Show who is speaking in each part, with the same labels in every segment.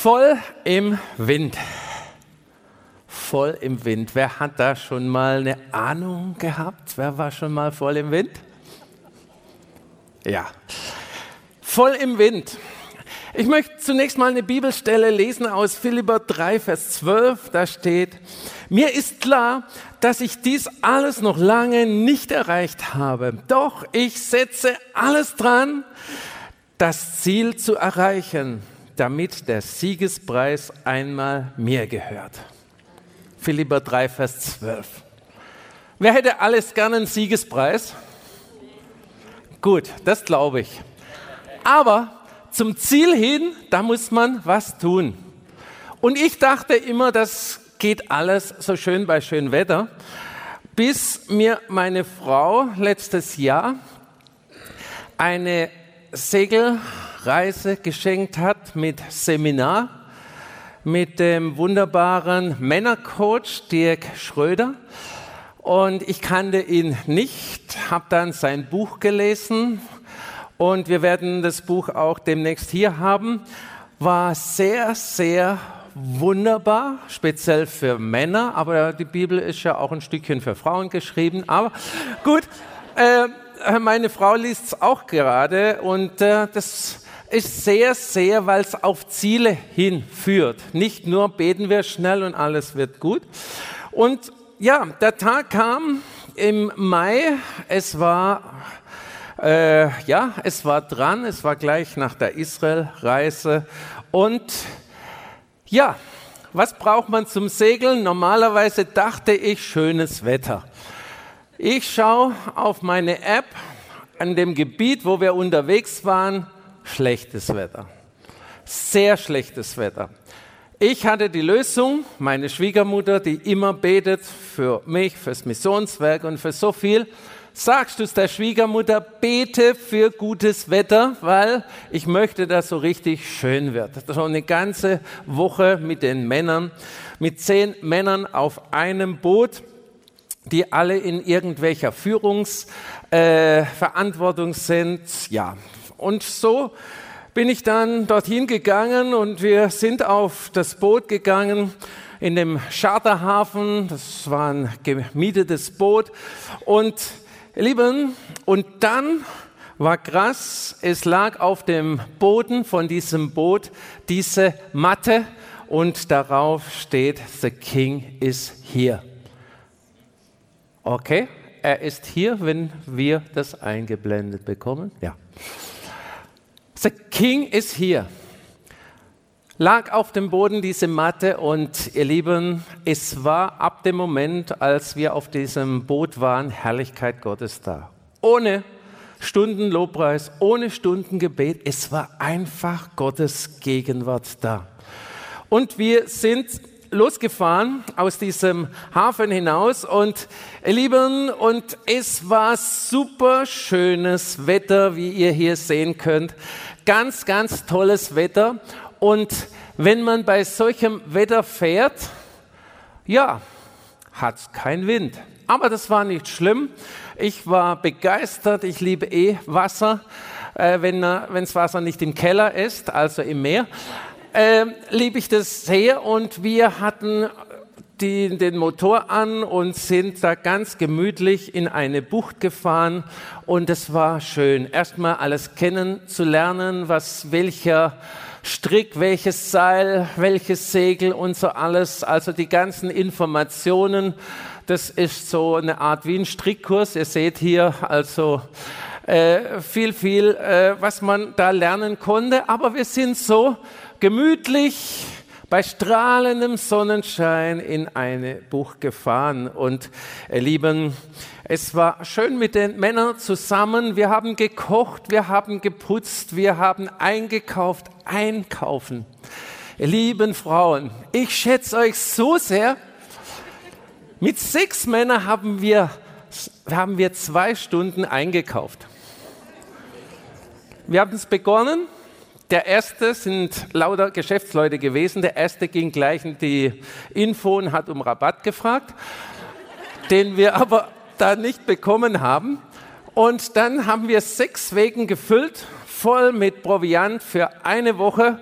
Speaker 1: Voll im Wind. Voll im Wind. Wer hat da schon mal eine Ahnung gehabt? Wer war schon mal voll im Wind? Ja. Voll im Wind. Ich möchte zunächst mal eine Bibelstelle lesen aus Philipper 3, Vers 12. Da steht, mir ist klar, dass ich dies alles noch lange nicht erreicht habe. Doch ich setze alles dran, das Ziel zu erreichen damit der Siegespreis einmal mir gehört. Philipper 3, Vers 12. Wer hätte alles gerne einen Siegespreis? Gut, das glaube ich. Aber zum Ziel hin, da muss man was tun. Und ich dachte immer, das geht alles so schön bei schönem Wetter, bis mir meine Frau letztes Jahr eine Segel Reise geschenkt hat mit Seminar mit dem wunderbaren Männercoach Dirk Schröder. Und ich kannte ihn nicht, habe dann sein Buch gelesen und wir werden das Buch auch demnächst hier haben. War sehr, sehr wunderbar, speziell für Männer, aber die Bibel ist ja auch ein Stückchen für Frauen geschrieben. Aber gut, äh, meine Frau liest es auch gerade und äh, das ist sehr, sehr, weil es auf Ziele hinführt. Nicht nur beten wir schnell und alles wird gut. Und ja, der Tag kam im Mai. Es war äh, ja, es war dran. Es war gleich nach der Israel-Reise und ja, was braucht man zum Segeln? Normalerweise dachte ich schönes Wetter. Ich schaue auf meine App an dem Gebiet, wo wir unterwegs waren schlechtes Wetter. Sehr schlechtes Wetter. Ich hatte die Lösung, meine Schwiegermutter, die immer betet für mich, fürs Missionswerk und für so viel. Sagst du es der Schwiegermutter, bete für gutes Wetter, weil ich möchte, dass so richtig schön wird. So eine ganze Woche mit den Männern, mit zehn Männern auf einem Boot, die alle in irgendwelcher Führungsverantwortung äh, sind. Ja, und so bin ich dann dorthin gegangen und wir sind auf das Boot gegangen in dem Charterhafen. Das war ein gemietetes Boot. Und Lieben, und dann war krass, es lag auf dem Boden von diesem Boot diese Matte und darauf steht, The King is here. Okay, er ist hier, wenn wir das eingeblendet bekommen. Ja. The King ist hier. Lag auf dem Boden diese Matte und ihr Lieben, es war ab dem Moment, als wir auf diesem Boot waren, Herrlichkeit Gottes da. Ohne Stunden Lobpreis, ohne Stunden Gebet, es war einfach Gottes Gegenwart da. Und wir sind losgefahren aus diesem Hafen hinaus und ihr Lieben, und es war super schönes Wetter, wie ihr hier sehen könnt ganz, ganz tolles Wetter. Und wenn man bei solchem Wetter fährt, ja, hat es keinen Wind. Aber das war nicht schlimm. Ich war begeistert. Ich liebe eh Wasser, äh, wenn das Wasser nicht im Keller ist, also im Meer. Äh, liebe ich das sehr. Und wir hatten die, den Motor an und sind da ganz gemütlich in eine Bucht gefahren und es war schön, erstmal alles kennenzulernen, was welcher Strick, welches Seil, welches Segel und so alles, also die ganzen Informationen. Das ist so eine Art wie ein Strickkurs. Ihr seht hier also äh, viel, viel, äh, was man da lernen konnte. Aber wir sind so gemütlich bei strahlendem Sonnenschein in eine Bucht gefahren. Und ihr Lieben, es war schön mit den Männern zusammen. Wir haben gekocht, wir haben geputzt, wir haben eingekauft, einkaufen. Ihr lieben Frauen, ich schätze euch so sehr. Mit sechs Männern haben wir, haben wir zwei Stunden eingekauft. Wir haben es begonnen der erste sind lauter Geschäftsleute gewesen. Der erste ging gleich in die Info und hat um Rabatt gefragt, den wir aber da nicht bekommen haben. Und dann haben wir sechs Wegen gefüllt, voll mit Proviant für eine Woche.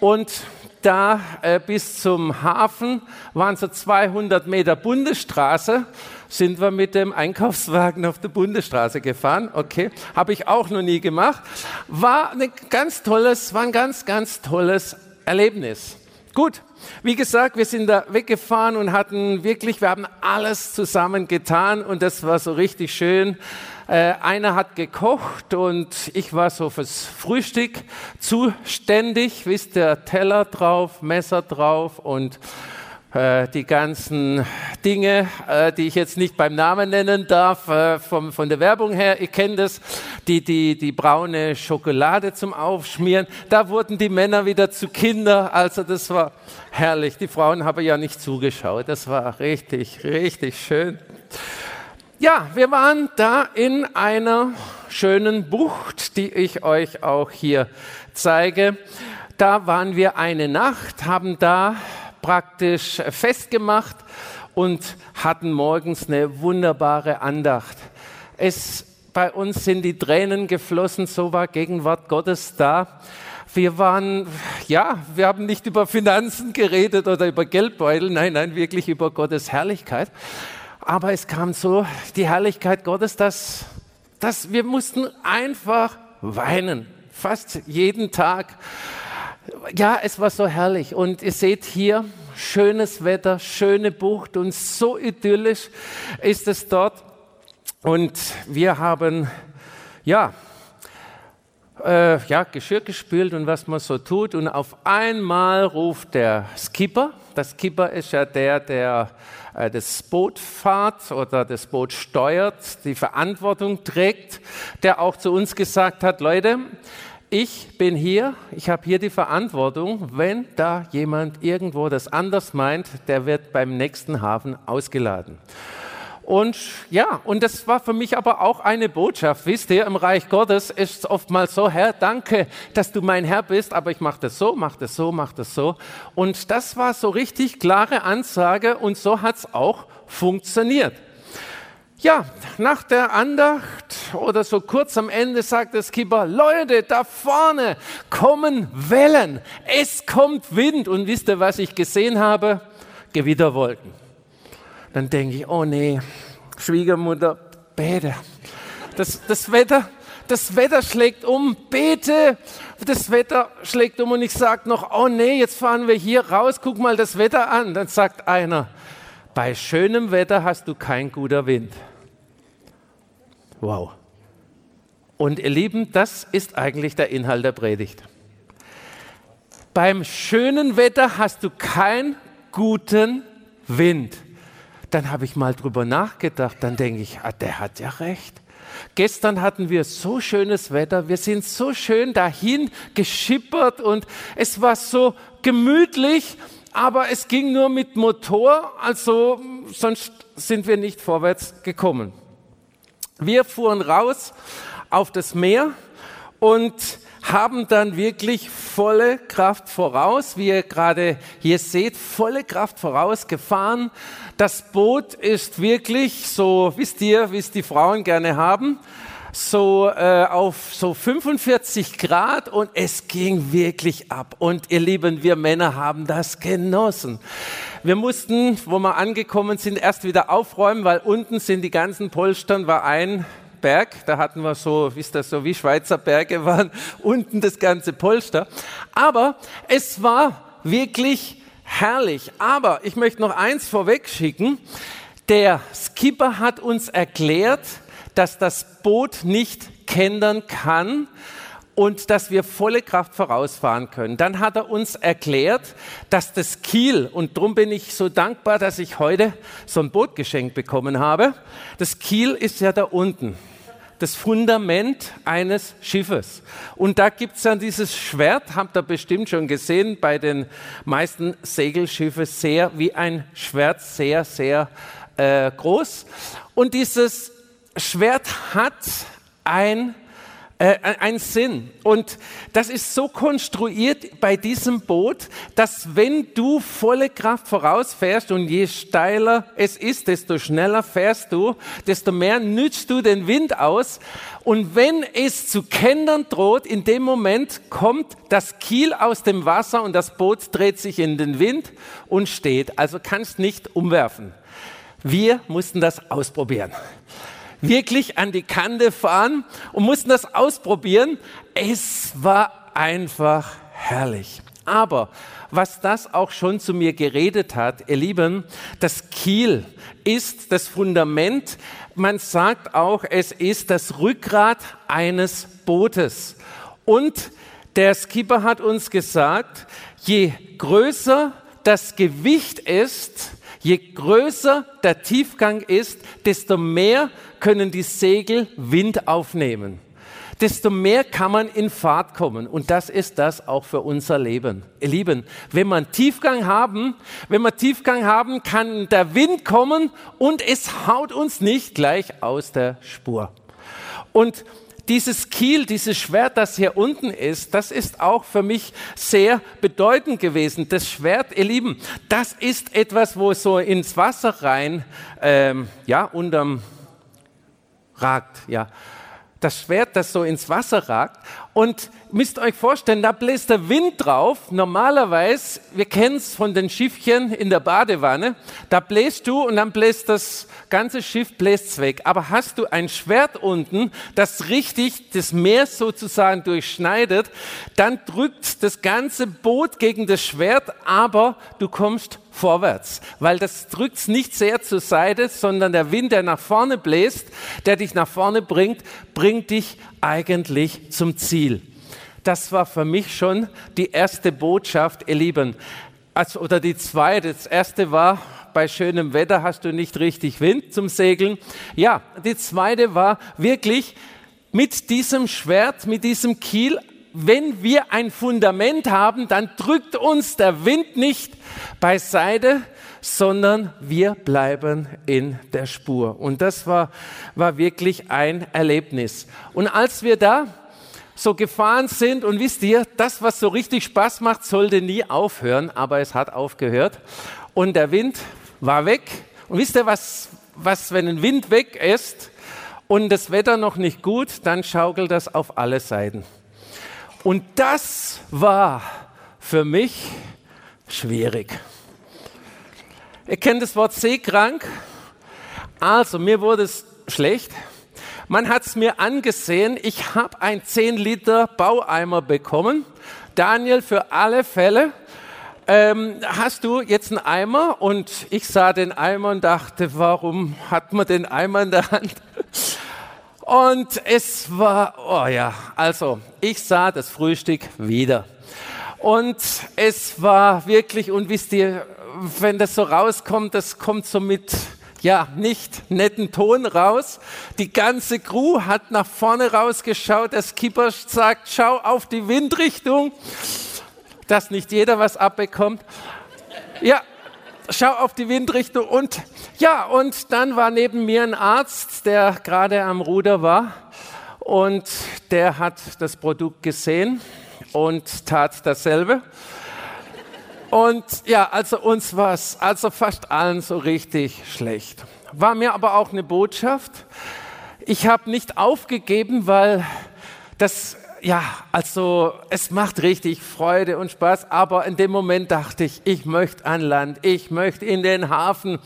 Speaker 1: Und da äh, bis zum Hafen, waren so 200 Meter Bundesstraße, sind wir mit dem Einkaufswagen auf der Bundesstraße gefahren. Okay, habe ich auch noch nie gemacht. War, ein ganz tolles, war ein ganz, ganz tolles Erlebnis. Gut, wie gesagt, wir sind da weggefahren und hatten wirklich, wir haben alles zusammen getan und das war so richtig schön. Äh, einer hat gekocht und ich war so fürs Frühstück zuständig. Wisst ihr, Teller drauf, Messer drauf und äh, die ganzen Dinge, äh, die ich jetzt nicht beim Namen nennen darf, äh, von der Werbung her, ihr kennt es, die, die, die braune Schokolade zum Aufschmieren, da wurden die Männer wieder zu Kinder, also das war herrlich. Die Frauen haben ja nicht zugeschaut, das war richtig, richtig schön. Ja, wir waren da in einer schönen Bucht, die ich euch auch hier zeige. Da waren wir eine Nacht, haben da praktisch festgemacht und hatten morgens eine wunderbare Andacht. Es, bei uns sind die Tränen geflossen, so war Gegenwart Gottes da. Wir waren, ja, wir haben nicht über Finanzen geredet oder über Geldbeutel, nein, nein, wirklich über Gottes Herrlichkeit. Aber es kam so die Herrlichkeit Gottes, dass, dass wir mussten einfach weinen, fast jeden Tag. Ja, es war so herrlich. Und ihr seht hier, schönes Wetter, schöne Bucht und so idyllisch ist es dort. Und wir haben, ja, äh, ja, Geschirr gespült und was man so tut. Und auf einmal ruft der Skipper, der Skipper ist ja der, der äh, das Boot fahrt oder das Boot steuert, die Verantwortung trägt, der auch zu uns gesagt hat, Leute, ich bin hier, ich habe hier die Verantwortung, wenn da jemand irgendwo das anders meint, der wird beim nächsten Hafen ausgeladen. Und ja, und das war für mich aber auch eine Botschaft. Wisst ihr, im Reich Gottes ist es oftmals so, Herr, danke, dass du mein Herr bist, aber ich mache das so, mache das so, mache das so. Und das war so richtig klare Ansage und so hat es auch funktioniert. Ja, nach der Andacht oder so kurz am Ende sagt der Skipper, Leute, da vorne kommen Wellen, es kommt Wind. Und wisst ihr, was ich gesehen habe? Gewitterwolken dann denke ich, oh nee, Schwiegermutter, bete. Das, das, Wetter, das Wetter schlägt um, bete. Das Wetter schlägt um und ich sage noch, oh nee, jetzt fahren wir hier raus, guck mal das Wetter an. Dann sagt einer, bei schönem Wetter hast du kein guter Wind. Wow. Und ihr Lieben, das ist eigentlich der Inhalt der Predigt. Beim schönen Wetter hast du keinen guten Wind dann habe ich mal drüber nachgedacht, dann denke ich, ah, der hat ja recht. Gestern hatten wir so schönes Wetter, wir sind so schön dahin geschippert und es war so gemütlich, aber es ging nur mit Motor, also sonst sind wir nicht vorwärts gekommen. Wir fuhren raus auf das Meer und haben dann wirklich volle Kraft voraus, wie ihr gerade hier seht, volle Kraft voraus gefahren. Das Boot ist wirklich so, wisst ihr, wie es die Frauen gerne haben, so äh, auf so 45 Grad und es ging wirklich ab. Und ihr Lieben, wir Männer haben das genossen. Wir mussten, wo wir angekommen sind, erst wieder aufräumen, weil unten sind die ganzen Polstern, war ein Berg, da hatten wir so, wie ist das so, wie Schweizer Berge waren, unten das ganze Polster. Aber es war wirklich herrlich. Aber ich möchte noch eins vorweg schicken. Der Skipper hat uns erklärt, dass das Boot nicht kentern kann, und dass wir volle Kraft vorausfahren können. Dann hat er uns erklärt, dass das Kiel, und darum bin ich so dankbar, dass ich heute so ein Boot geschenkt bekommen habe, das Kiel ist ja da unten das Fundament eines Schiffes. Und da gibt's dann dieses Schwert, habt ihr bestimmt schon gesehen, bei den meisten Segelschiffen sehr wie ein Schwert, sehr, sehr äh, groß. Und dieses Schwert hat ein äh, ein Sinn. Und das ist so konstruiert bei diesem Boot, dass wenn du volle Kraft vorausfährst und je steiler es ist, desto schneller fährst du, desto mehr nützt du den Wind aus. Und wenn es zu kendern droht, in dem Moment kommt das Kiel aus dem Wasser und das Boot dreht sich in den Wind und steht. Also kannst nicht umwerfen. Wir mussten das ausprobieren wirklich an die Kante fahren und mussten das ausprobieren. Es war einfach herrlich. Aber was das auch schon zu mir geredet hat, ihr Lieben, das Kiel ist das Fundament. Man sagt auch, es ist das Rückgrat eines Bootes. Und der Skipper hat uns gesagt, je größer das Gewicht ist, je größer der Tiefgang ist, desto mehr können die Segel Wind aufnehmen. Desto mehr kann man in Fahrt kommen. Und das ist das auch für unser Leben. Ihr Lieben, wenn man Tiefgang haben, wenn wir Tiefgang haben, kann der Wind kommen und es haut uns nicht gleich aus der Spur. Und dieses Kiel, dieses Schwert, das hier unten ist, das ist auch für mich sehr bedeutend gewesen. Das Schwert, ihr Lieben, das ist etwas, wo so ins Wasser rein, ähm, ja, unterm ragt, ja. Das Schwert, das so ins Wasser ragt. Und müsst euch vorstellen, da bläst der Wind drauf. Normalerweise, wir kennen es von den Schiffchen in der Badewanne, da bläst du und dann bläst das ganze Schiff bläst weg. Aber hast du ein Schwert unten, das richtig das Meer sozusagen durchschneidet, dann drückt das ganze Boot gegen das Schwert, aber du kommst vorwärts, weil das drückt nicht sehr zur Seite, sondern der Wind, der nach vorne bläst, der dich nach vorne bringt, bringt dich eigentlich zum Ziel. Das war für mich schon die erste Botschaft, ihr Lieben. Also, oder die zweite. Das erste war, bei schönem Wetter hast du nicht richtig Wind zum Segeln. Ja, die zweite war wirklich mit diesem Schwert, mit diesem Kiel wenn wir ein Fundament haben, dann drückt uns der Wind nicht beiseite, sondern wir bleiben in der Spur. Und das war, war wirklich ein Erlebnis. Und als wir da so gefahren sind und wisst ihr, das, was so richtig Spaß macht, sollte nie aufhören, aber es hat aufgehört. Und der Wind war weg. Und wisst ihr, was, was wenn ein Wind weg ist und das Wetter noch nicht gut, dann schaukelt das auf alle Seiten. Und das war für mich schwierig. Ihr kennt das Wort seekrank. Also, mir wurde es schlecht. Man hat es mir angesehen. Ich habe ein 10 Liter Baueimer bekommen. Daniel, für alle Fälle. Ähm, hast du jetzt einen Eimer? Und ich sah den Eimer und dachte, warum hat man den Eimer in der Hand? Und es war, oh ja, also ich sah das Frühstück wieder. Und es war wirklich, und wisst ihr, wenn das so rauskommt, das kommt so mit, ja, nicht netten Ton raus. Die ganze Crew hat nach vorne rausgeschaut. Der Skipper sagt, schau auf die Windrichtung, dass nicht jeder was abbekommt. Ja, schau auf die Windrichtung und ja, und dann war neben mir ein Arzt, der gerade am Ruder war und der hat das Produkt gesehen und tat dasselbe. Und ja, also uns war es, also fast allen so richtig schlecht. War mir aber auch eine Botschaft. Ich habe nicht aufgegeben, weil das ja, also es macht richtig Freude und Spaß, aber in dem Moment dachte ich, ich möchte an Land, ich möchte in den Hafen.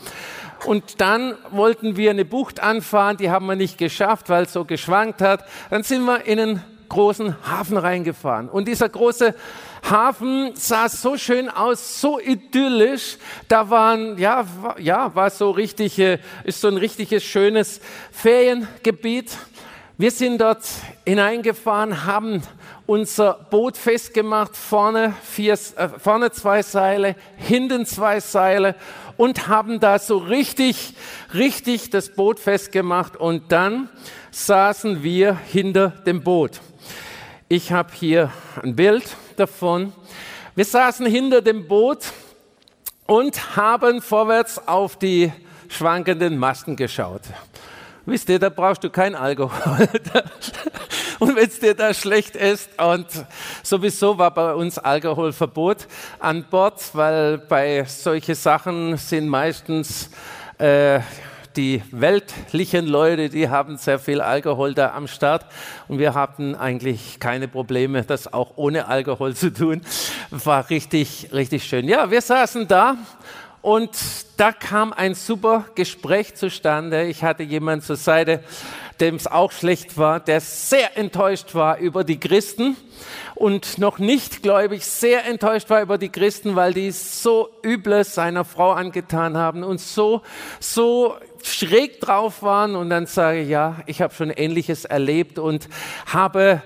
Speaker 1: Und dann wollten wir eine Bucht anfahren, die haben wir nicht geschafft, weil es so geschwankt hat. Dann sind wir in einen großen Hafen reingefahren. Und dieser große Hafen sah so schön aus, so idyllisch. Da waren, ja, ja, war so richtig, ist so ein richtiges schönes Feriengebiet. Wir sind dort hineingefahren, haben unser Boot festgemacht, vorne, vier, äh, vorne zwei Seile, hinten zwei Seile und haben da so richtig, richtig das Boot festgemacht und dann saßen wir hinter dem Boot. Ich habe hier ein Bild davon. Wir saßen hinter dem Boot und haben vorwärts auf die schwankenden Masten geschaut. Wisst ihr, da brauchst du kein Alkohol. und wenn es dir da schlecht ist. Und sowieso war bei uns Alkoholverbot an Bord, weil bei solche Sachen sind meistens äh, die weltlichen Leute, die haben sehr viel Alkohol da am Start und wir hatten eigentlich keine Probleme, das auch ohne Alkohol zu tun. War richtig, richtig schön. Ja, wir saßen da und da kam ein super Gespräch zustande. Ich hatte jemanden zur Seite, dem es auch schlecht war, der sehr enttäuscht war über die Christen und noch nicht gläubig sehr enttäuscht war über die Christen, weil die so Übles seiner Frau angetan haben und so, so schräg drauf waren. Und dann sage ich, ja, ich habe schon Ähnliches erlebt und habe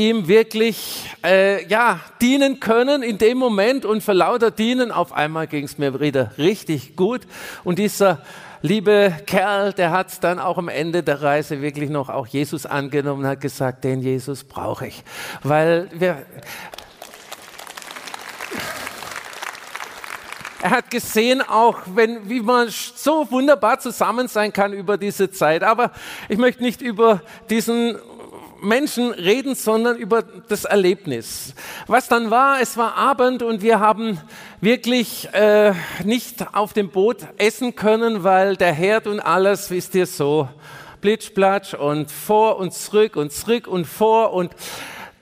Speaker 1: ihm wirklich äh, ja, dienen können in dem Moment und für lauter Dienen auf einmal ging es mir wieder richtig gut. Und dieser liebe Kerl, der hat dann auch am Ende der Reise wirklich noch auch Jesus angenommen hat gesagt, den Jesus brauche ich. Weil wir, er hat gesehen auch, wenn, wie man so wunderbar zusammen sein kann über diese Zeit. Aber ich möchte nicht über diesen Menschen reden, sondern über das Erlebnis. Was dann war, es war Abend und wir haben wirklich äh, nicht auf dem Boot essen können, weil der Herd und alles, wisst ihr, so plitschplatsch und vor und zurück und zurück und vor und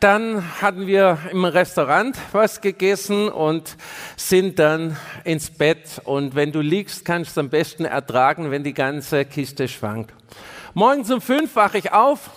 Speaker 1: dann hatten wir im Restaurant was gegessen und sind dann ins Bett. Und wenn du liegst, kannst du am besten ertragen, wenn die ganze Kiste schwankt. Morgens um fünf wache ich auf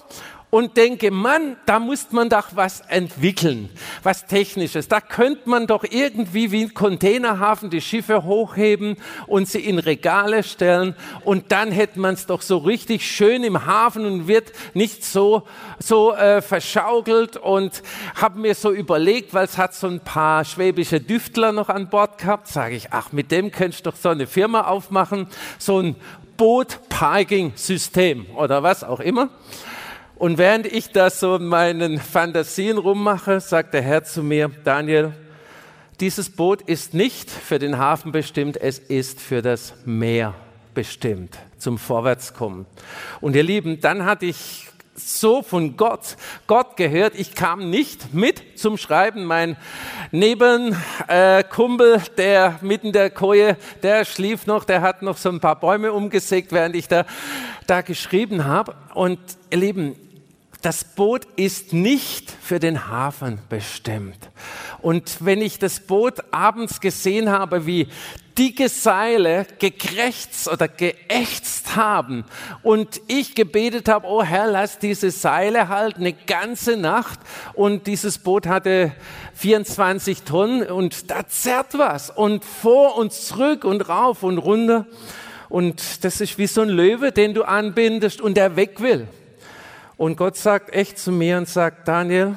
Speaker 1: und denke, Mann, da muss man doch was entwickeln, was Technisches. Da könnte man doch irgendwie wie ein Containerhafen die Schiffe hochheben und sie in Regale stellen und dann hätte man es doch so richtig schön im Hafen und wird nicht so, so äh, verschaukelt und habe mir so überlegt, weil es hat so ein paar schwäbische Düftler noch an Bord gehabt, sage ich, ach, mit dem könntest du doch so eine Firma aufmachen, so ein Boot-Parking-System oder was auch immer. Und während ich da so in meinen Fantasien rummache, sagt der Herr zu mir, Daniel, dieses Boot ist nicht für den Hafen bestimmt, es ist für das Meer bestimmt, zum Vorwärtskommen. Und ihr Lieben, dann hatte ich so von Gott, Gott gehört. Ich kam nicht mit zum Schreiben. Mein Nebenkumpel, äh, der mitten der Koje, der schlief noch, der hat noch so ein paar Bäume umgesägt, während ich da, da geschrieben habe. Und ihr Lieben, das Boot ist nicht für den Hafen bestimmt. Und wenn ich das Boot abends gesehen habe, wie dicke Seile gekrächzt oder geächtzt haben und ich gebetet habe, oh Herr, lass diese Seile halt eine ganze Nacht und dieses Boot hatte 24 Tonnen und da zerrt was und vor und zurück und rauf und runter und das ist wie so ein Löwe, den du anbindest und der weg will. Und Gott sagt echt zu mir und sagt, Daniel,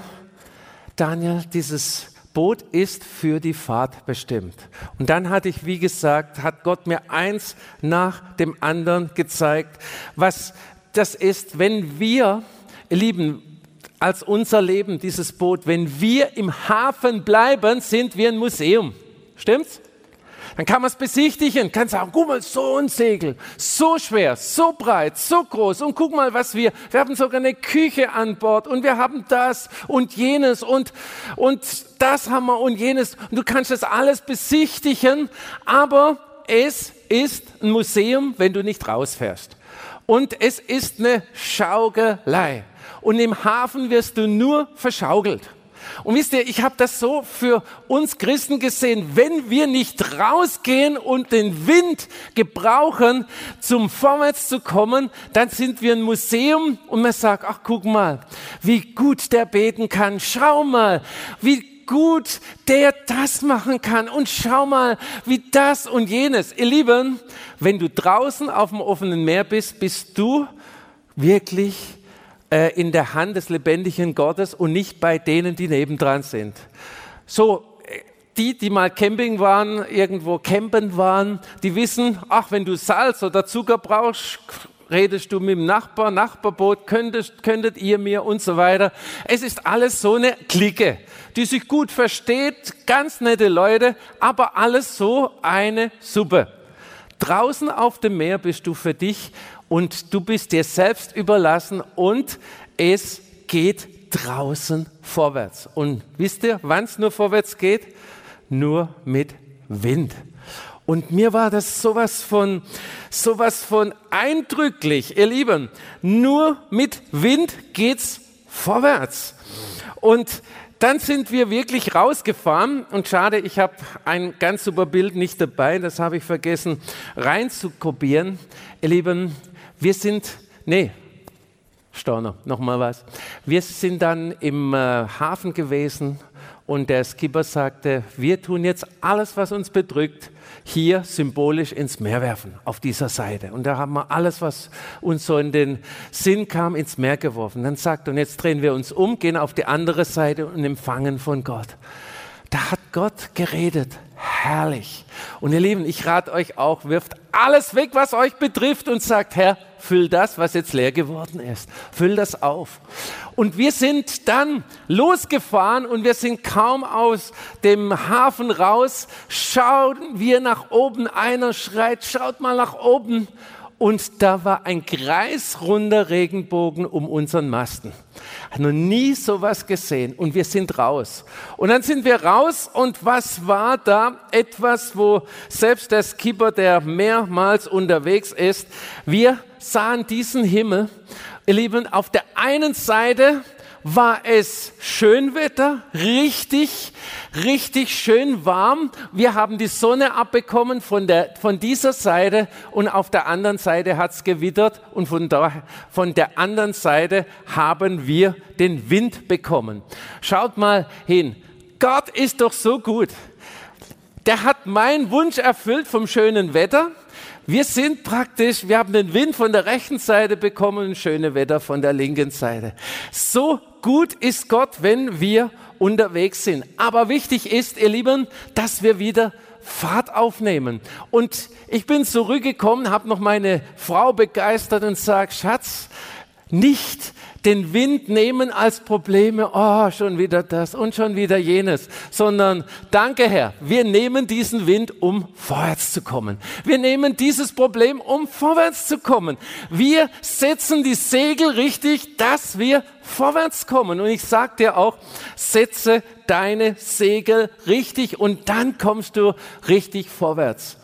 Speaker 1: Daniel, dieses Boot ist für die Fahrt bestimmt. Und dann hatte ich, wie gesagt, hat Gott mir eins nach dem anderen gezeigt, was das ist, wenn wir, ihr Lieben, als unser Leben, dieses Boot, wenn wir im Hafen bleiben, sind wir ein Museum. Stimmt's? Dann kann man es besichtigen, kann sagen, guck mal, so ein Segel, so schwer, so breit, so groß. Und guck mal, was wir, wir haben sogar eine Küche an Bord. Und wir haben das und jenes. Und, und das haben wir und jenes. Und du kannst das alles besichtigen, aber es ist ein Museum, wenn du nicht rausfährst. Und es ist eine Schaukelei. Und im Hafen wirst du nur verschaukelt. Und wisst ihr, ich habe das so für uns Christen gesehen, wenn wir nicht rausgehen und den Wind gebrauchen, zum Vorwärts zu kommen, dann sind wir ein Museum und man sagt, ach guck mal, wie gut der beten kann, schau mal, wie gut der das machen kann und schau mal, wie das und jenes. Ihr Lieben, wenn du draußen auf dem offenen Meer bist, bist du wirklich äh, in der Hand des lebendigen Gottes und nicht bei denen, die nebendran sind. So, äh, die, die mal Camping waren, irgendwo campen waren, die wissen, ach, wenn du Salz oder Zucker brauchst, redest du mit dem Nachbar, Nachbarboot, könntet, könntet ihr mir und so weiter. Es ist alles so eine Clique, die sich gut versteht, ganz nette Leute, aber alles so eine Suppe. Draußen auf dem Meer bist du für dich und du bist dir selbst überlassen und es geht draußen vorwärts. Und wisst ihr, wann es nur vorwärts geht? Nur mit Wind. Und mir war das sowas von, sowas von eindrücklich, ihr Lieben. Nur mit Wind geht's vorwärts. Und dann sind wir wirklich rausgefahren und schade, ich habe ein ganz super Bild nicht dabei, das habe ich vergessen reinzukopieren. Ihr Lieben, wir sind, nee, Storner, nochmal was. Wir sind dann im äh, Hafen gewesen und der Skipper sagte, wir tun jetzt alles, was uns bedrückt, hier symbolisch ins Meer werfen, auf dieser Seite. Und da haben wir alles, was uns so in den Sinn kam, ins Meer geworfen. Dann sagt und jetzt drehen wir uns um, gehen auf die andere Seite und empfangen von Gott. Da hat Gott geredet. Herrlich. Und ihr Lieben, ich rate euch auch, wirft alles weg, was euch betrifft und sagt, Herr, füll das, was jetzt leer geworden ist. Füll das auf. Und wir sind dann losgefahren und wir sind kaum aus dem Hafen raus. Schauen wir nach oben. Einer schreit, schaut mal nach oben und da war ein kreisrunder Regenbogen um unseren Masten. Ich noch nie sowas gesehen und wir sind raus. Und dann sind wir raus und was war da? Etwas, wo selbst der Skipper, der mehrmals unterwegs ist, wir sahen diesen Himmel. Ihr Lieben, auf der einen Seite war es Schönwetter, richtig, richtig schön warm. Wir haben die Sonne abbekommen von, der, von dieser Seite und auf der anderen Seite hat es gewittert und von, da, von der anderen Seite haben wir den Wind bekommen. Schaut mal hin. Gott ist doch so gut. Der hat meinen Wunsch erfüllt vom schönen Wetter. Wir sind praktisch, wir haben den Wind von der rechten Seite bekommen und schöne Wetter von der linken Seite. So gut ist Gott, wenn wir unterwegs sind. Aber wichtig ist, ihr Lieben, dass wir wieder Fahrt aufnehmen. Und ich bin zurückgekommen, habe noch meine Frau begeistert und sage, Schatz, nicht den Wind nehmen als Probleme, oh, schon wieder das und schon wieder jenes, sondern danke Herr, wir nehmen diesen Wind, um vorwärts zu kommen. Wir nehmen dieses Problem, um vorwärts zu kommen. Wir setzen die Segel richtig, dass wir vorwärts kommen. Und ich sage dir auch, setze deine Segel richtig und dann kommst du richtig vorwärts.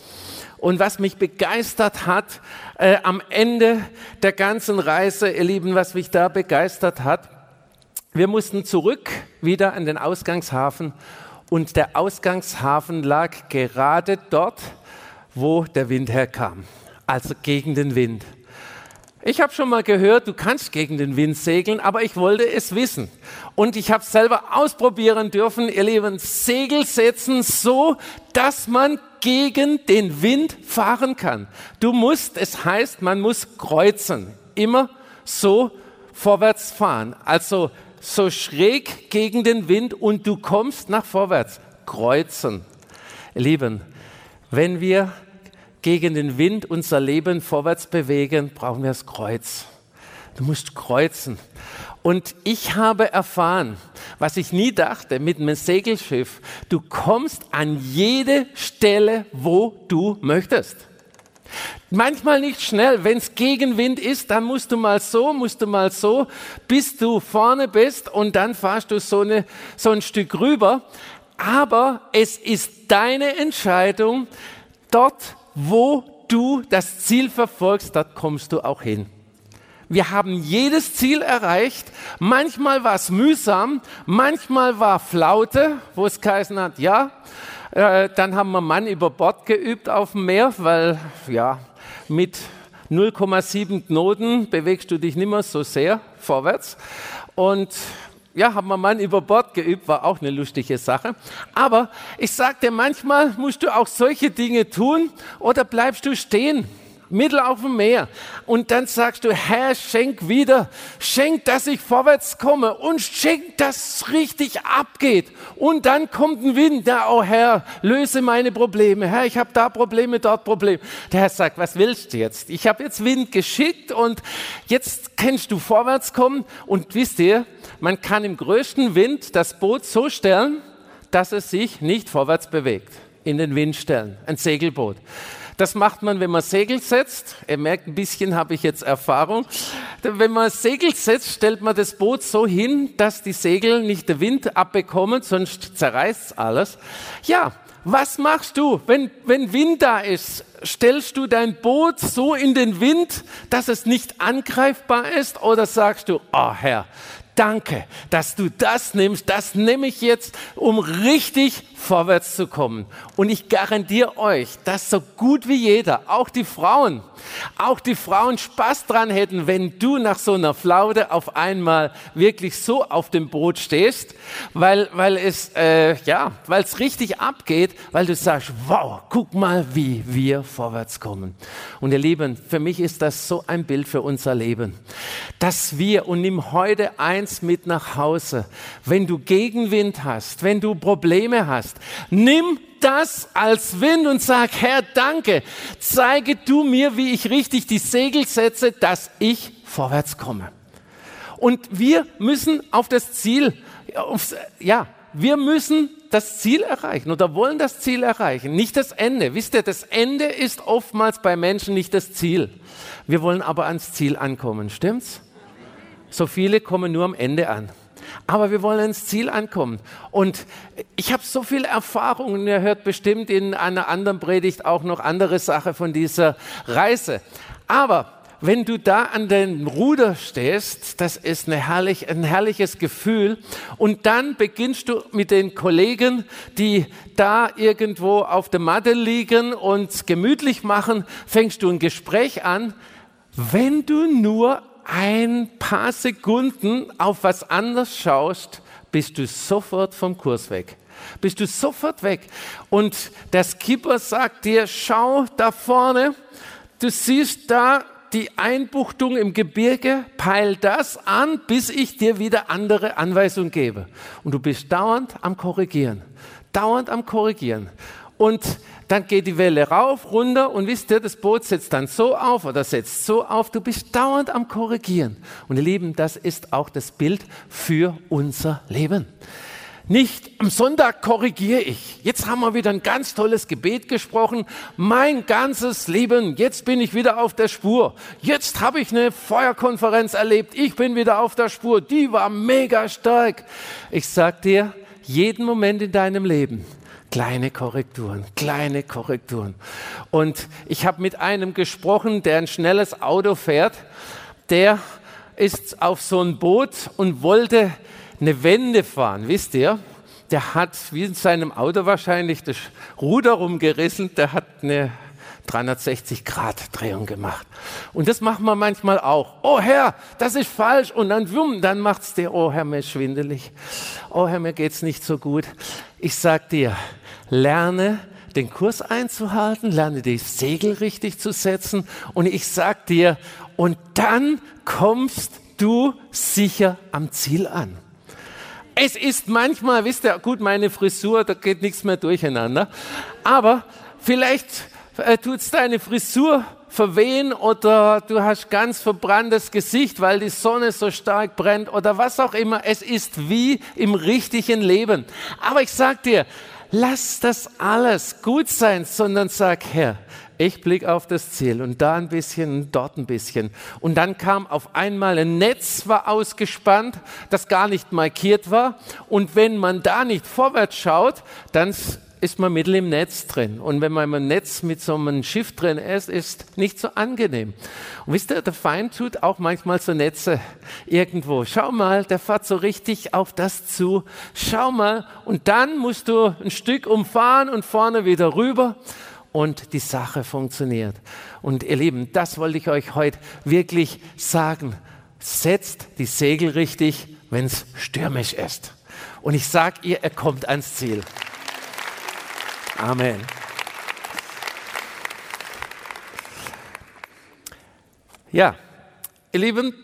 Speaker 1: Und was mich begeistert hat äh, am Ende der ganzen Reise, ihr Lieben, was mich da begeistert hat, wir mussten zurück wieder an den Ausgangshafen und der Ausgangshafen lag gerade dort, wo der Wind herkam, also gegen den Wind. Ich habe schon mal gehört, du kannst gegen den Wind segeln, aber ich wollte es wissen. Und ich habe selber ausprobieren dürfen, ihr Lieben, Segel setzen so, dass man gegen den Wind fahren kann. Du musst, es heißt, man muss kreuzen. Immer so vorwärts fahren. Also so schräg gegen den Wind und du kommst nach vorwärts. Kreuzen. Lieben, wenn wir gegen den Wind unser Leben vorwärts bewegen, brauchen wir das Kreuz. Du musst kreuzen. Und ich habe erfahren, was ich nie dachte, mit einem Segelschiff, du kommst an jede Stelle, wo du möchtest. Manchmal nicht schnell. Wenn es Gegenwind ist, dann musst du mal so, musst du mal so, bis du vorne bist und dann fahrst du so, eine, so ein Stück rüber. Aber es ist deine Entscheidung, dort wo du das Ziel verfolgst, dort kommst du auch hin. Wir haben jedes Ziel erreicht. Manchmal war es mühsam, manchmal war Flaute, wo es geheißen hat, ja. Äh, dann haben wir Mann über Bord geübt auf dem Meer, weil ja, mit 0,7 Knoten bewegst du dich nicht mehr so sehr vorwärts. Und ja, haben wir Mann über Bord geübt, war auch eine lustige Sache. Aber ich sagte, manchmal musst du auch solche Dinge tun oder bleibst du stehen mittel auf dem Meer. Und dann sagst du, Herr, schenk wieder, schenk, dass ich vorwärts komme und schenk, dass es richtig abgeht. Und dann kommt ein Wind, ja, oh Herr, löse meine Probleme. Herr, ich habe da Probleme, dort Probleme. Der Herr sagt, was willst du jetzt? Ich habe jetzt Wind geschickt und jetzt kannst du vorwärts kommen. Und wisst ihr, man kann im größten Wind das Boot so stellen, dass es sich nicht vorwärts bewegt. In den Wind stellen. Ein Segelboot. Das macht man, wenn man Segel setzt. Ihr merkt, ein bisschen habe ich jetzt Erfahrung. Wenn man Segel setzt, stellt man das Boot so hin, dass die Segel nicht den Wind abbekommen, sonst zerreißt alles. Ja, was machst du, wenn, wenn Wind da ist? Stellst du dein Boot so in den Wind, dass es nicht angreifbar ist? Oder sagst du, oh Herr, danke, dass du das nimmst, das nehme ich jetzt, um richtig vorwärts zu kommen. Und ich garantiere euch, dass so gut wie jeder, auch die Frauen, auch die Frauen Spaß dran hätten, wenn du nach so einer Flaute auf einmal wirklich so auf dem Boot stehst, weil, weil es, äh, ja, weil es richtig abgeht, weil du sagst, wow, guck mal, wie wir vorwärts kommen. Und ihr Lieben, für mich ist das so ein Bild für unser Leben, dass wir, und nimm heute eins mit nach Hause, wenn du Gegenwind hast, wenn du Probleme hast, nimm das als Wind und sag, Herr, danke, zeige du mir, wie ich richtig die Segel setze, dass ich vorwärts komme. Und wir müssen auf das Ziel, aufs, ja, wir müssen das Ziel erreichen oder wollen das Ziel erreichen, nicht das Ende. Wisst ihr, das Ende ist oftmals bei Menschen nicht das Ziel. Wir wollen aber ans Ziel ankommen, stimmt's? So viele kommen nur am Ende an aber wir wollen ins Ziel ankommen. Und ich habe so viel Erfahrung und ihr hört bestimmt in einer anderen Predigt auch noch andere Sachen von dieser Reise. Aber wenn du da an den Ruder stehst, das ist herrlich, ein herrliches Gefühl. Und dann beginnst du mit den Kollegen, die da irgendwo auf der Matte liegen und gemütlich machen, fängst du ein Gespräch an. Wenn du nur ein paar Sekunden auf was anderes schaust, bist du sofort vom Kurs weg. Bist du sofort weg. Und der Skipper sagt dir, schau da vorne, du siehst da die Einbuchtung im Gebirge, peil das an, bis ich dir wieder andere Anweisungen gebe. Und du bist dauernd am Korrigieren. Dauernd am Korrigieren. Und dann geht die Welle rauf, runter und wisst ihr, das Boot setzt dann so auf oder setzt so auf. Du bist dauernd am Korrigieren. Und ihr Lieben, das ist auch das Bild für unser Leben. Nicht am Sonntag korrigiere ich. Jetzt haben wir wieder ein ganz tolles Gebet gesprochen. Mein ganzes Leben, jetzt bin ich wieder auf der Spur. Jetzt habe ich eine Feuerkonferenz erlebt. Ich bin wieder auf der Spur. Die war mega stark. Ich sag dir, jeden Moment in deinem Leben Kleine Korrekturen, kleine Korrekturen. Und ich habe mit einem gesprochen, der ein schnelles Auto fährt. Der ist auf so ein Boot und wollte eine Wende fahren, wisst ihr? Der hat wie in seinem Auto wahrscheinlich das Ruder rumgerissen, der hat eine 360 Grad Drehung gemacht. Und das machen wir manchmal auch. Oh Herr, das ist falsch. Und dann, wumm, dann macht's dir, oh Herr, mir ist schwindelig. Oh Herr, mir geht's nicht so gut. Ich sag dir, lerne den Kurs einzuhalten, lerne die Segel richtig zu setzen und ich sag dir, und dann kommst du sicher am Ziel an. Es ist manchmal, wisst ihr, gut, meine Frisur, da geht nichts mehr durcheinander, aber vielleicht äh, tut's deine Frisur verwehen oder du hast ganz verbranntes Gesicht, weil die Sonne so stark brennt oder was auch immer. Es ist wie im richtigen Leben. Aber ich sag dir, lass das alles gut sein, sondern sag, Herr, ich blicke auf das Ziel und da ein bisschen dort ein bisschen. Und dann kam auf einmal ein Netz, war ausgespannt, das gar nicht markiert war. Und wenn man da nicht vorwärts schaut, dann ist man mittel im Netz drin. Und wenn man im Netz mit so einem Schiff drin ist, ist nicht so angenehm. Und wisst ihr, der Feind tut auch manchmal so Netze irgendwo. Schau mal, der fährt so richtig auf das zu. Schau mal. Und dann musst du ein Stück umfahren und vorne wieder rüber. Und die Sache funktioniert. Und ihr Lieben, das wollte ich euch heute wirklich sagen. Setzt die Segel richtig, wenn es stürmisch ist. Und ich sag ihr, er kommt ans Ziel. Amen. Ja, ihr Lieben,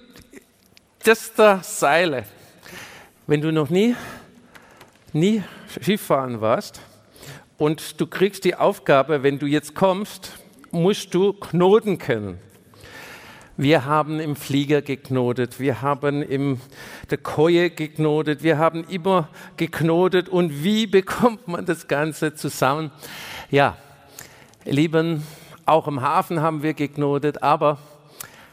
Speaker 1: das der Seile. Wenn du noch nie, nie Skifahren warst und du kriegst die Aufgabe, wenn du jetzt kommst, musst du Knoten können. Wir haben im Flieger geknotet, wir haben in der Koje geknotet, wir haben immer geknotet. Und wie bekommt man das Ganze zusammen? Ja, Lieben, Auch im Hafen haben wir geknotet, aber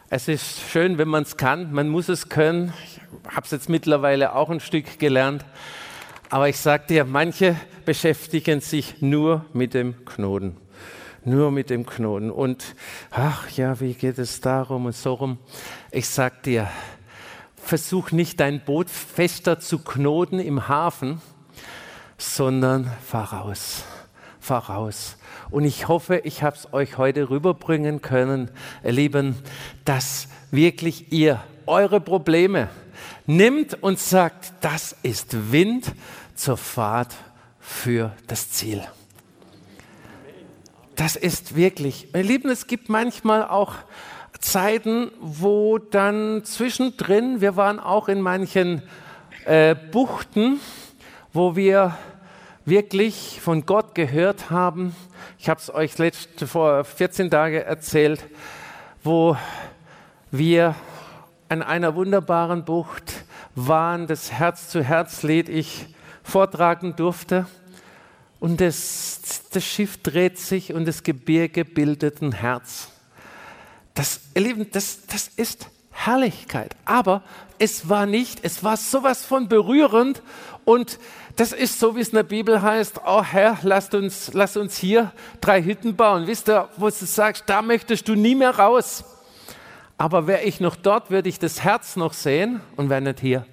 Speaker 1: es ist schön, wenn man es kann. Man muss es können. Ich habe es jetzt mittlerweile auch ein Stück gelernt. Aber ich sage dir, manche beschäftigen sich nur mit dem Knoten. Nur mit dem Knoten. Und ach ja, wie geht es darum und so rum? Ich sage dir, versuch nicht dein Boot fester zu knoten im Hafen, sondern fahr raus. Fahr raus. Und ich hoffe, ich habe es euch heute rüberbringen können, ihr Lieben, dass wirklich ihr eure Probleme nimmt und sagt, das ist Wind zur Fahrt für das Ziel. Das ist wirklich, ihr Lieben, es gibt manchmal auch Zeiten, wo dann zwischendrin, wir waren auch in manchen äh, Buchten, wo wir wirklich von Gott gehört haben. Ich habe es euch letzte, vor 14 Tagen erzählt, wo wir an einer wunderbaren Bucht waren, das Herz-zu-Herz-Lied ich vortragen durfte. Und das, das Schiff dreht sich und das Gebirge bildet ein Herz. Das, ihr Lieben, das, das ist Herrlichkeit. Aber es war nicht, es war sowas von berührend und das ist so, wie es in der Bibel heißt, oh Herr, lasst uns, lass uns hier drei Hütten bauen. Wisst ihr, wo du sagst, da möchtest du nie mehr raus. Aber wäre ich noch dort, würde ich das Herz noch sehen und wäre nicht hier.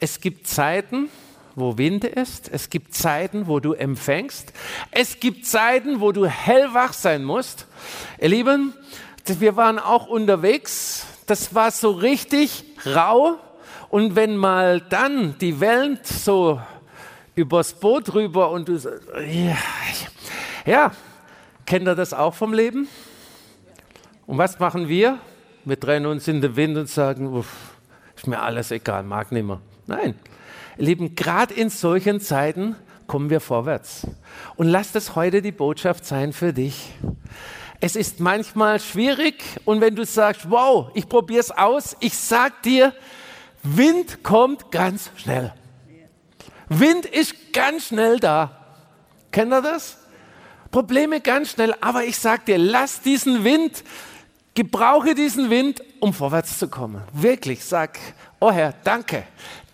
Speaker 1: Es gibt Zeiten, wo Wind ist. Es gibt Zeiten, wo du empfängst. Es gibt Zeiten, wo du hellwach sein musst. Ihr Lieben, wir waren auch unterwegs. Das war so richtig rau. Und wenn mal dann die Wellen so übers Boot rüber und du ja, ja, kennt ihr das auch vom Leben? Und was machen wir? Wir drehen uns in den Wind und sagen, uff, ist mir alles egal, mag nicht mehr. Nein, Lieben, gerade in solchen Zeiten kommen wir vorwärts. Und lass das heute die Botschaft sein für dich. Es ist manchmal schwierig und wenn du sagst, wow, ich probiere es aus, ich sag dir, Wind kommt ganz schnell. Wind ist ganz schnell da. Kennt ihr das? Probleme ganz schnell, aber ich sag dir, lass diesen Wind, gebrauche diesen Wind, um vorwärts zu kommen. Wirklich, sag, oh Herr, danke,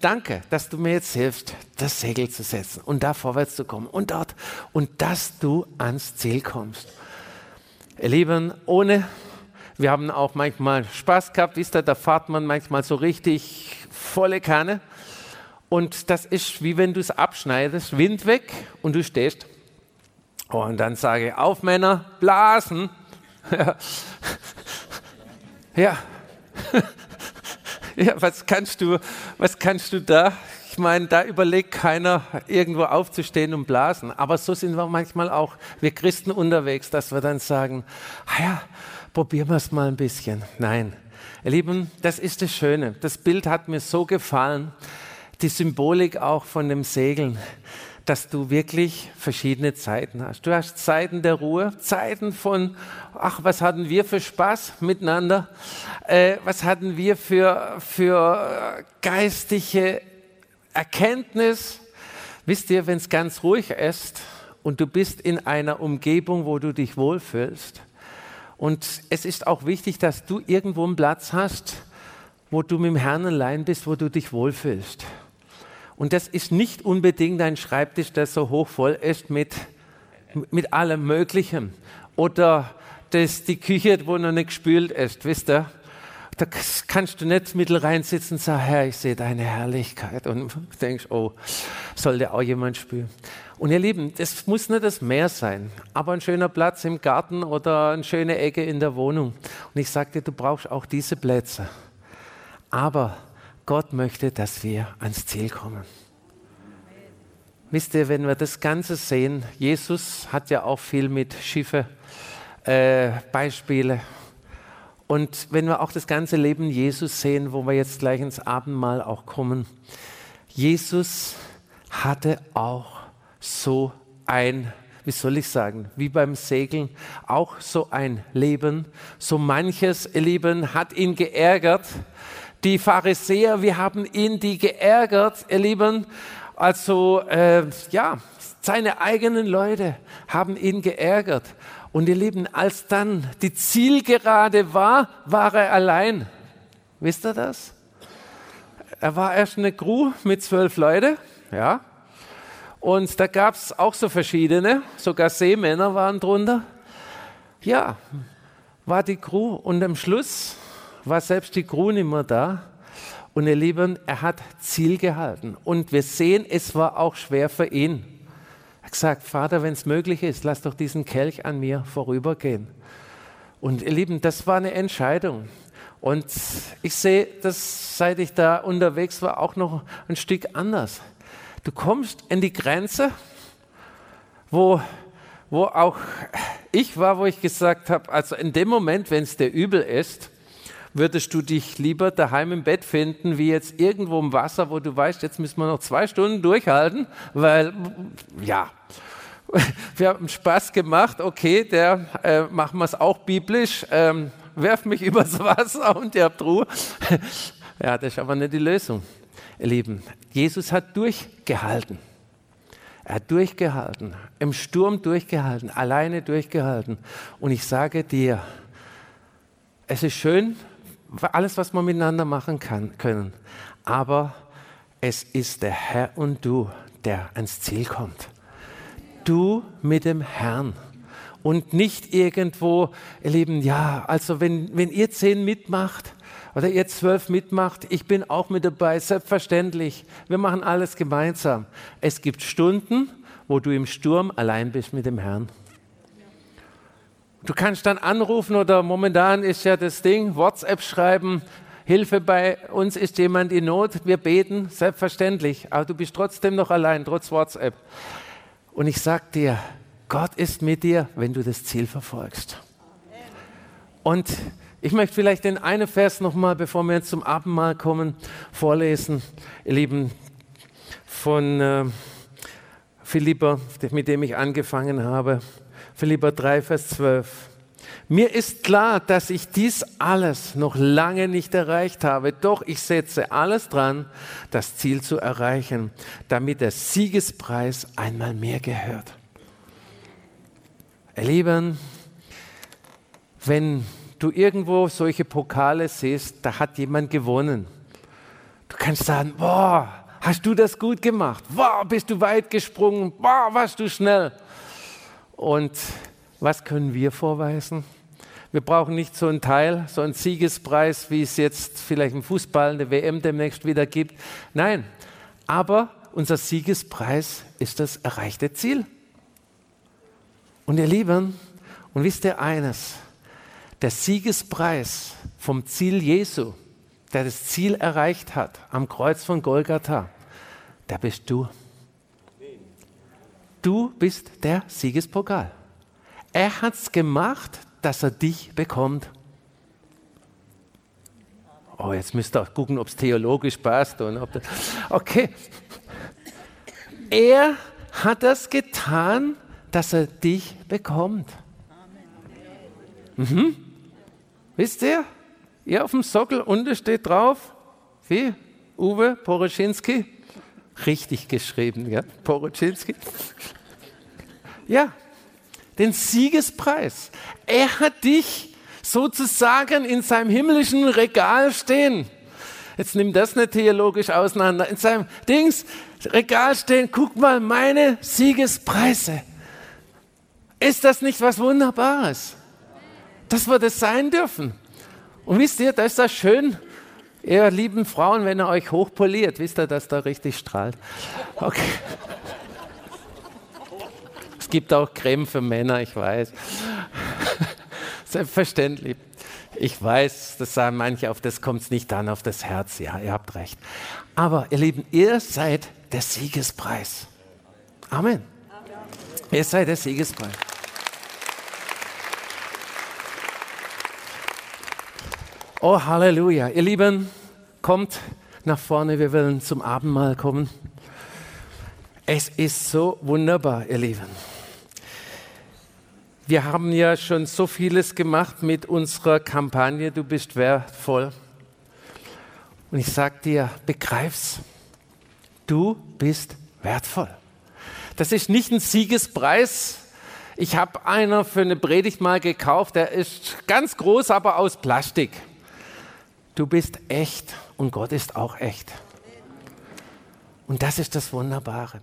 Speaker 1: danke, dass du mir jetzt hilfst, das Segel zu setzen und da vorwärts zu kommen und dort und dass du ans Ziel kommst. Ihr Lieben, ohne wir haben auch manchmal Spaß gehabt, wisst ihr, da fahrt man manchmal so richtig volle Kanne. Und das ist wie wenn du es abschneidest, Wind weg und du stehst. und dann sage ich, auf Männer, blasen. ja. Ja. was kannst du, was kannst du da? Ich meine, da überlegt keiner, irgendwo aufzustehen und blasen. Aber so sind wir manchmal auch, wir Christen unterwegs, dass wir dann sagen, ah ja, probieren wir es mal ein bisschen. Nein. Ihr Lieben, das ist das Schöne. Das Bild hat mir so gefallen. Die Symbolik auch von dem Segeln, dass du wirklich verschiedene Zeiten hast. Du hast Zeiten der Ruhe, Zeiten von, ach, was hatten wir für Spaß miteinander? Äh, was hatten wir für, für geistige Erkenntnis? Wisst ihr, wenn es ganz ruhig ist und du bist in einer Umgebung, wo du dich wohlfühlst, und es ist auch wichtig, dass du irgendwo einen Platz hast, wo du mit dem Herrn allein bist, wo du dich wohlfühlst. Und das ist nicht unbedingt ein Schreibtisch, der so hoch voll ist mit, mit allem Möglichen. Oder das, die Küche, wo noch nicht gespült ist, wisst ihr? Da kannst du nicht mittel reinsitzen und sagen, Herr, ich sehe deine Herrlichkeit. Und denkst, oh, sollte auch jemand spüren. Und ihr Lieben, das muss nicht das Meer sein, aber ein schöner Platz im Garten oder eine schöne Ecke in der Wohnung. Und ich sagte, du brauchst auch diese Plätze. Aber Gott möchte, dass wir ans Ziel kommen. Wisst ihr, wenn wir das Ganze sehen, Jesus hat ja auch viel mit Schiffe, äh, Beispiele. Und wenn wir auch das ganze Leben Jesus sehen, wo wir jetzt gleich ins Abendmahl auch kommen, Jesus hatte auch so ein, wie soll ich sagen, wie beim Segeln, auch so ein Leben. So manches, ihr Lieben, hat ihn geärgert. Die Pharisäer, wir haben ihn die geärgert, ihr Lieben. Also, äh, ja, Seine eigenen Leute haben ihn geärgert. Und ihr Lieben, als dann die Zielgerade war, war er allein. Wisst ihr das? Er war erst eine Crew mit zwölf Leuten, ja. Und da gab es auch so verschiedene, sogar Seemänner waren drunter. Ja, war die Crew und am Schluss war selbst die Crew nicht mehr da. Und ihr Lieben, er hat Ziel gehalten. Und wir sehen, es war auch schwer für ihn. Er hat gesagt, Vater, wenn es möglich ist, lass doch diesen Kelch an mir vorübergehen. Und ihr Lieben, das war eine Entscheidung. Und ich sehe das, seit ich da unterwegs war, auch noch ein Stück anders. Du kommst in die Grenze, wo, wo auch ich war, wo ich gesagt habe, also in dem Moment, wenn es dir übel ist, würdest du dich lieber daheim im Bett finden, wie jetzt irgendwo im Wasser, wo du weißt, jetzt müssen wir noch zwei Stunden durchhalten, weil, ja, wir haben Spaß gemacht, okay, der äh, machen wir es auch biblisch, ähm, werf mich übers Wasser und ihr habt Ruhe. ja, das ist aber nicht die Lösung, ihr Lieben. Jesus hat durchgehalten. Er hat durchgehalten, im Sturm durchgehalten, alleine durchgehalten. Und ich sage dir, es ist schön, alles, was wir miteinander machen kann, können. Aber es ist der Herr und du, der ans Ziel kommt. Du mit dem Herrn. Und nicht irgendwo, ihr Lieben, ja, also wenn, wenn ihr zehn mitmacht oder ihr zwölf mitmacht, ich bin auch mit dabei, selbstverständlich. Wir machen alles gemeinsam. Es gibt Stunden, wo du im Sturm allein bist mit dem Herrn. Du kannst dann anrufen oder momentan ist ja das Ding, WhatsApp schreiben, Hilfe bei uns ist jemand in Not, wir beten, selbstverständlich, aber du bist trotzdem noch allein, trotz WhatsApp. Und ich sage dir, Gott ist mit dir, wenn du das Ziel verfolgst. Und ich möchte vielleicht den einen Vers nochmal, bevor wir jetzt zum Abendmahl kommen, vorlesen, ihr Lieben, von äh, Philippa, mit dem ich angefangen habe. Philippa 3, Vers 12. Mir ist klar, dass ich dies alles noch lange nicht erreicht habe, doch ich setze alles dran, das Ziel zu erreichen, damit der Siegespreis einmal mehr gehört. Ihr Lieben, wenn du irgendwo solche Pokale siehst, da hat jemand gewonnen. Du kannst sagen, boah, hast du das gut gemacht? Boah, bist du weit gesprungen? Boah, warst du schnell? Und was können wir vorweisen? Wir brauchen nicht so einen Teil, so einen Siegespreis, wie es jetzt vielleicht im Fußball eine WM demnächst wieder gibt. Nein, aber unser Siegespreis ist das erreichte Ziel. Und ihr Lieben, und wisst ihr eines, der Siegespreis vom Ziel Jesu, der das Ziel erreicht hat am Kreuz von Golgatha, der bist du. Du bist der Siegespokal. Er hat es gemacht, dass er dich bekommt. Oh, jetzt müsst ihr auch gucken, ob es theologisch passt. Und ob das okay. Er hat das getan, dass er dich bekommt. Mhm. Wisst ihr? Hier auf dem Sockel unten steht drauf, wie? Uwe Poroschinski richtig geschrieben, ja? Poroczynski. Ja, den Siegespreis. Er hat dich sozusagen in seinem himmlischen Regal stehen. Jetzt nimm das nicht theologisch auseinander. In seinem Dings Regal stehen, guck mal, meine Siegespreise. Ist das nicht was Wunderbares? Dass wir das sein dürfen. Und wisst ihr, da ist das schön, Ihr lieben Frauen, wenn ihr euch hochpoliert, wisst ihr, dass da richtig strahlt. Okay. Es gibt auch Creme für Männer, ich weiß. Selbstverständlich. Ich weiß, das sagen manche, auf das kommt es nicht an, auf das Herz. Ja, ihr habt recht. Aber ihr Lieben, ihr seid der Siegespreis. Amen. Ihr seid der Siegespreis. Oh, Halleluja. Ihr Lieben, kommt nach vorne, wir wollen zum Abendmahl kommen. Es ist so wunderbar, ihr Lieben. Wir haben ja schon so vieles gemacht mit unserer Kampagne Du bist wertvoll. Und ich sage dir, begreif's. Du bist wertvoll. Das ist nicht ein Siegespreis. Ich habe einer für eine Predigt mal gekauft, der ist ganz groß, aber aus Plastik. Du bist echt und Gott ist auch echt. Und das ist das Wunderbare.